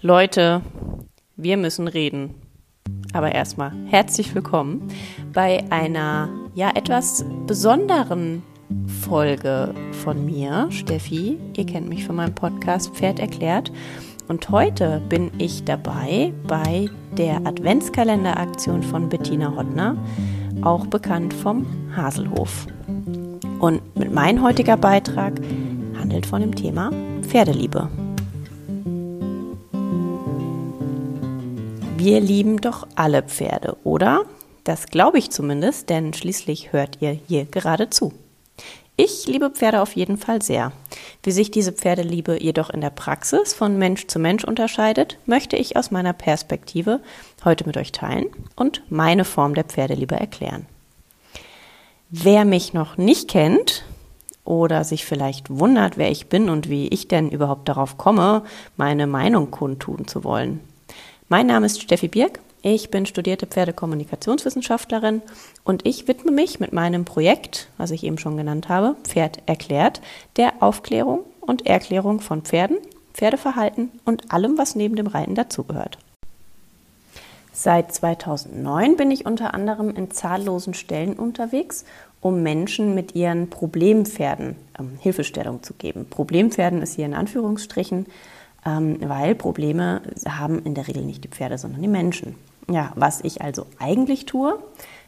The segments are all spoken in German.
Leute, wir müssen reden. Aber erstmal herzlich willkommen bei einer ja etwas besonderen Folge von mir, Steffi. Ihr kennt mich von meinem Podcast Pferd erklärt. Und heute bin ich dabei bei der Adventskalenderaktion von Bettina Hottner, auch bekannt vom Haselhof. Und mit meinem heutiger Beitrag handelt von dem Thema Pferdeliebe. Wir lieben doch alle Pferde, oder? Das glaube ich zumindest, denn schließlich hört ihr hier gerade zu. Ich liebe Pferde auf jeden Fall sehr. Wie sich diese Pferdeliebe jedoch in der Praxis von Mensch zu Mensch unterscheidet, möchte ich aus meiner Perspektive heute mit euch teilen und meine Form der Pferdeliebe erklären. Wer mich noch nicht kennt oder sich vielleicht wundert, wer ich bin und wie ich denn überhaupt darauf komme, meine Meinung kundtun zu wollen, mein Name ist Steffi Birk. Ich bin studierte Pferdekommunikationswissenschaftlerin und ich widme mich mit meinem Projekt, was ich eben schon genannt habe, Pferd erklärt, der Aufklärung und Erklärung von Pferden, Pferdeverhalten und allem, was neben dem Reiten dazugehört. Seit 2009 bin ich unter anderem in zahllosen Stellen unterwegs, um Menschen mit ihren Problempferden ähm, Hilfestellung zu geben. Problempferden ist hier in Anführungsstrichen weil Probleme haben in der Regel nicht die Pferde, sondern die Menschen. Ja, was ich also eigentlich tue,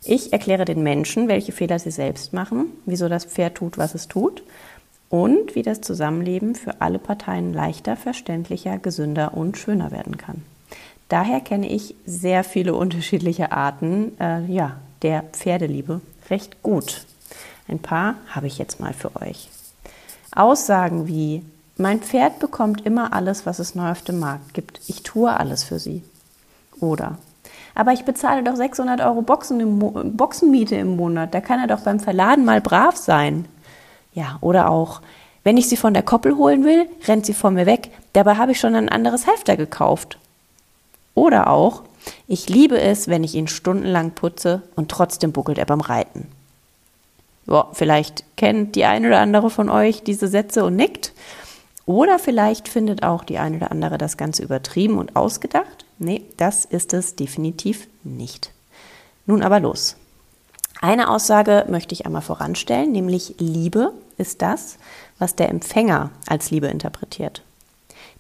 ich erkläre den Menschen, welche Fehler sie selbst machen, wieso das Pferd tut, was es tut und wie das Zusammenleben für alle Parteien leichter, verständlicher, gesünder und schöner werden kann. Daher kenne ich sehr viele unterschiedliche Arten äh, ja, der Pferdeliebe recht gut. Ein paar habe ich jetzt mal für euch. Aussagen wie mein Pferd bekommt immer alles, was es neu auf dem Markt gibt. Ich tue alles für sie. Oder, aber ich bezahle doch 600 Euro Boxen im Boxenmiete im Monat. Da kann er doch beim Verladen mal brav sein. Ja, oder auch, wenn ich sie von der Koppel holen will, rennt sie vor mir weg. Dabei habe ich schon ein anderes Halfter gekauft. Oder auch, ich liebe es, wenn ich ihn stundenlang putze und trotzdem buckelt er beim Reiten. Ja, vielleicht kennt die eine oder andere von euch diese Sätze und nickt. Oder vielleicht findet auch die eine oder andere das Ganze übertrieben und ausgedacht. Nee, das ist es definitiv nicht. Nun aber los. Eine Aussage möchte ich einmal voranstellen, nämlich Liebe ist das, was der Empfänger als Liebe interpretiert.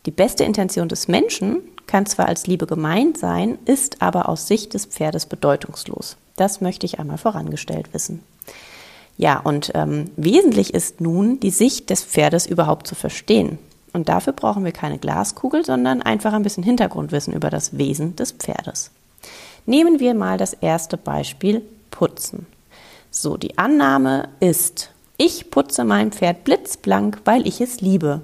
Die beste Intention des Menschen kann zwar als Liebe gemeint sein, ist aber aus Sicht des Pferdes bedeutungslos. Das möchte ich einmal vorangestellt wissen. Ja, und ähm, wesentlich ist nun, die Sicht des Pferdes überhaupt zu verstehen. Und dafür brauchen wir keine Glaskugel, sondern einfach ein bisschen Hintergrundwissen über das Wesen des Pferdes. Nehmen wir mal das erste Beispiel Putzen. So, die Annahme ist, ich putze mein Pferd blitzblank, weil ich es liebe.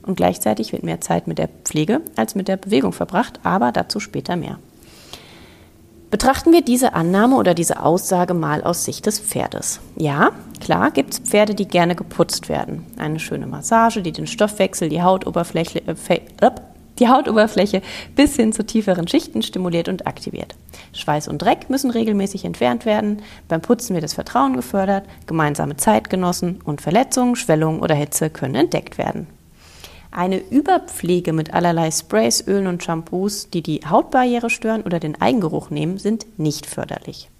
Und gleichzeitig wird mehr Zeit mit der Pflege als mit der Bewegung verbracht, aber dazu später mehr. Betrachten wir diese Annahme oder diese Aussage mal aus Sicht des Pferdes. Ja, klar gibt es Pferde, die gerne geputzt werden. Eine schöne Massage, die den Stoffwechsel, die Hautoberfläche, äh, die Hautoberfläche bis hin zu tieferen Schichten stimuliert und aktiviert. Schweiß und Dreck müssen regelmäßig entfernt werden. Beim Putzen wird das Vertrauen gefördert, gemeinsame Zeit genossen und Verletzungen, Schwellungen oder Hitze können entdeckt werden. Eine Überpflege mit allerlei Sprays, Ölen und Shampoos, die die Hautbarriere stören oder den Eigengeruch nehmen, sind nicht förderlich.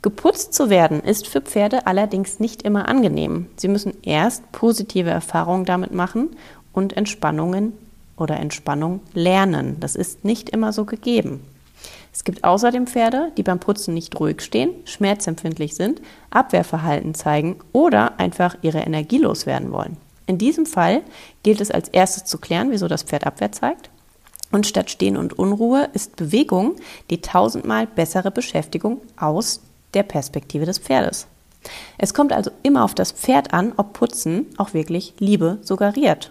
Geputzt zu werden ist für Pferde allerdings nicht immer angenehm. Sie müssen erst positive Erfahrungen damit machen und Entspannungen oder Entspannung lernen. Das ist nicht immer so gegeben. Es gibt außerdem Pferde, die beim Putzen nicht ruhig stehen, schmerzempfindlich sind, Abwehrverhalten zeigen oder einfach ihre Energie loswerden wollen. In diesem Fall gilt es als erstes zu klären, wieso das Pferd Abwehr zeigt. Und statt Stehen und Unruhe ist Bewegung die tausendmal bessere Beschäftigung aus der Perspektive des Pferdes. Es kommt also immer auf das Pferd an, ob Putzen auch wirklich Liebe suggeriert.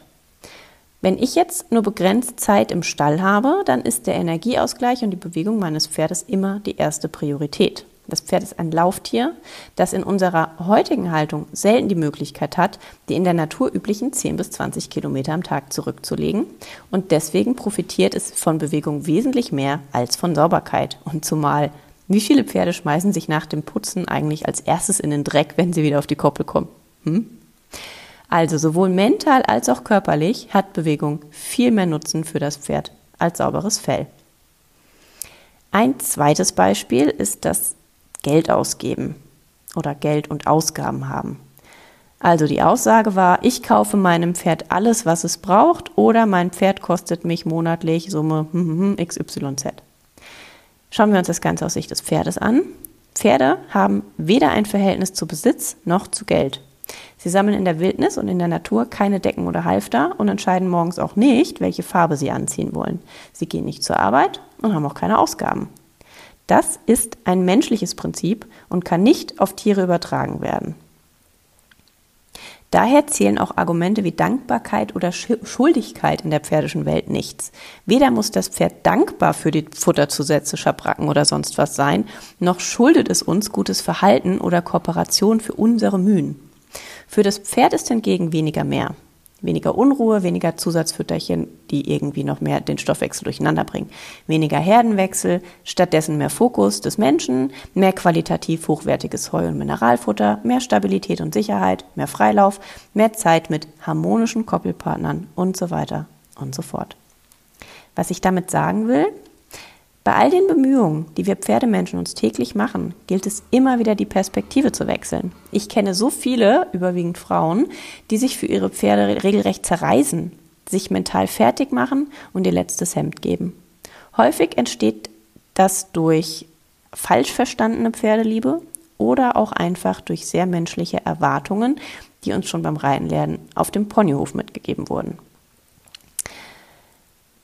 Wenn ich jetzt nur begrenzt Zeit im Stall habe, dann ist der Energieausgleich und die Bewegung meines Pferdes immer die erste Priorität. Das Pferd ist ein Lauftier, das in unserer heutigen Haltung selten die Möglichkeit hat, die in der Natur üblichen 10 bis 20 Kilometer am Tag zurückzulegen. Und deswegen profitiert es von Bewegung wesentlich mehr als von Sauberkeit. Und zumal, wie viele Pferde schmeißen sich nach dem Putzen eigentlich als erstes in den Dreck, wenn sie wieder auf die Koppel kommen? Hm? Also sowohl mental als auch körperlich hat Bewegung viel mehr Nutzen für das Pferd als sauberes Fell. Ein zweites Beispiel ist das Geld ausgeben oder Geld und Ausgaben haben. Also die Aussage war, ich kaufe meinem Pferd alles, was es braucht, oder mein Pferd kostet mich monatlich Summe XYZ. Schauen wir uns das Ganze aus Sicht des Pferdes an. Pferde haben weder ein Verhältnis zu Besitz noch zu Geld. Sie sammeln in der Wildnis und in der Natur keine Decken oder Halfter und entscheiden morgens auch nicht, welche Farbe sie anziehen wollen. Sie gehen nicht zur Arbeit und haben auch keine Ausgaben. Das ist ein menschliches Prinzip und kann nicht auf Tiere übertragen werden. Daher zählen auch Argumente wie Dankbarkeit oder Schuldigkeit in der pferdischen Welt nichts. Weder muss das Pferd dankbar für die Futterzusätze, Schabracken oder sonst was sein, noch schuldet es uns gutes Verhalten oder Kooperation für unsere Mühen. Für das Pferd ist hingegen weniger mehr weniger Unruhe, weniger Zusatzfütterchen, die irgendwie noch mehr den Stoffwechsel durcheinander bringen. Weniger Herdenwechsel, stattdessen mehr Fokus des Menschen, mehr qualitativ hochwertiges Heu- und Mineralfutter, mehr Stabilität und Sicherheit, mehr Freilauf, mehr Zeit mit harmonischen Koppelpartnern und so weiter und so fort. Was ich damit sagen will, bei all den Bemühungen, die wir Pferdemenschen uns täglich machen, gilt es immer wieder die Perspektive zu wechseln. Ich kenne so viele, überwiegend Frauen, die sich für ihre Pferde regelrecht zerreißen, sich mental fertig machen und ihr letztes Hemd geben. Häufig entsteht das durch falsch verstandene Pferdeliebe oder auch einfach durch sehr menschliche Erwartungen, die uns schon beim Reitenlernen auf dem Ponyhof mitgegeben wurden.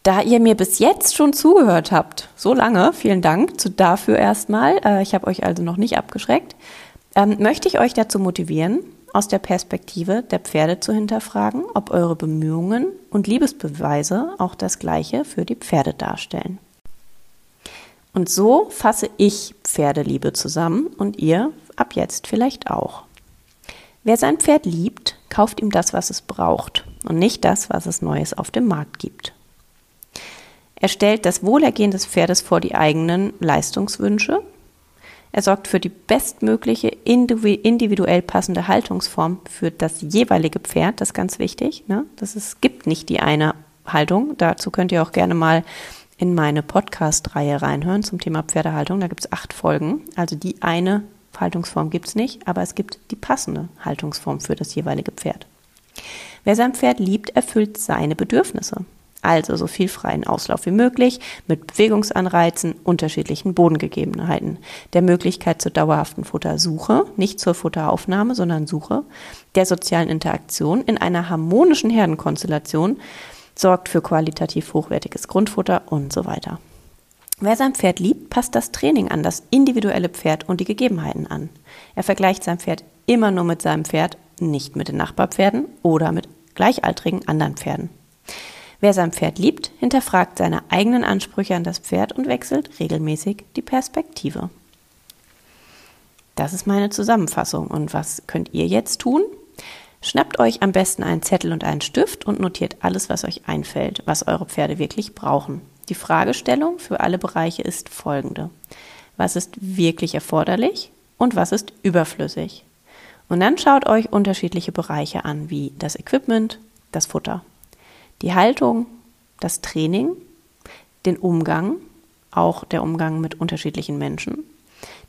Da ihr mir bis jetzt schon zugehört habt, so lange, vielen Dank dafür erstmal. Äh, ich habe euch also noch nicht abgeschreckt. Ähm, möchte ich euch dazu motivieren, aus der Perspektive der Pferde zu hinterfragen, ob eure Bemühungen und Liebesbeweise auch das Gleiche für die Pferde darstellen. Und so fasse ich Pferdeliebe zusammen und ihr ab jetzt vielleicht auch. Wer sein Pferd liebt, kauft ihm das, was es braucht und nicht das, was es Neues auf dem Markt gibt. Er stellt das Wohlergehen des Pferdes vor die eigenen Leistungswünsche. Er sorgt für die bestmögliche individuell passende Haltungsform für das jeweilige Pferd. Das ist ganz wichtig. Ne? Das ist, gibt nicht die eine Haltung. Dazu könnt ihr auch gerne mal in meine Podcast-Reihe reinhören zum Thema Pferdehaltung. Da gibt es acht Folgen. Also die eine Haltungsform gibt es nicht, aber es gibt die passende Haltungsform für das jeweilige Pferd. Wer sein Pferd liebt, erfüllt seine Bedürfnisse. Also so viel freien Auslauf wie möglich mit Bewegungsanreizen, unterschiedlichen Bodengegebenheiten, der Möglichkeit zur dauerhaften Futtersuche, nicht zur Futteraufnahme, sondern Suche, der sozialen Interaktion in einer harmonischen Herdenkonstellation, sorgt für qualitativ hochwertiges Grundfutter und so weiter. Wer sein Pferd liebt, passt das Training an das individuelle Pferd und die Gegebenheiten an. Er vergleicht sein Pferd immer nur mit seinem Pferd, nicht mit den Nachbarpferden oder mit gleichaltrigen anderen Pferden. Wer sein Pferd liebt, hinterfragt seine eigenen Ansprüche an das Pferd und wechselt regelmäßig die Perspektive. Das ist meine Zusammenfassung. Und was könnt ihr jetzt tun? Schnappt euch am besten einen Zettel und einen Stift und notiert alles, was euch einfällt, was eure Pferde wirklich brauchen. Die Fragestellung für alle Bereiche ist folgende. Was ist wirklich erforderlich und was ist überflüssig? Und dann schaut euch unterschiedliche Bereiche an, wie das Equipment, das Futter, die Haltung, das Training, den Umgang, auch der Umgang mit unterschiedlichen Menschen,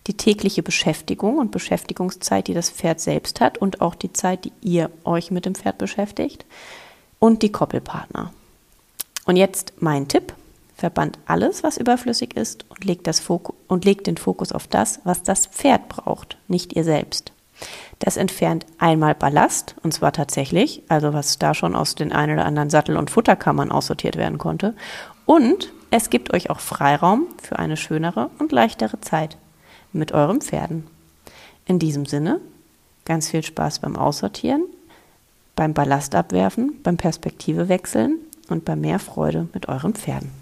die tägliche Beschäftigung und Beschäftigungszeit, die das Pferd selbst hat und auch die Zeit, die ihr euch mit dem Pferd beschäftigt und die Koppelpartner. Und jetzt mein Tipp. Verbannt alles, was überflüssig ist und legt, das Fokus, und legt den Fokus auf das, was das Pferd braucht, nicht ihr selbst. Das entfernt einmal Ballast, und zwar tatsächlich, also was da schon aus den ein oder anderen Sattel- und Futterkammern aussortiert werden konnte. Und es gibt euch auch Freiraum für eine schönere und leichtere Zeit mit euren Pferden. In diesem Sinne, ganz viel Spaß beim Aussortieren, beim Ballast abwerfen, beim Perspektive wechseln und bei mehr Freude mit euren Pferden.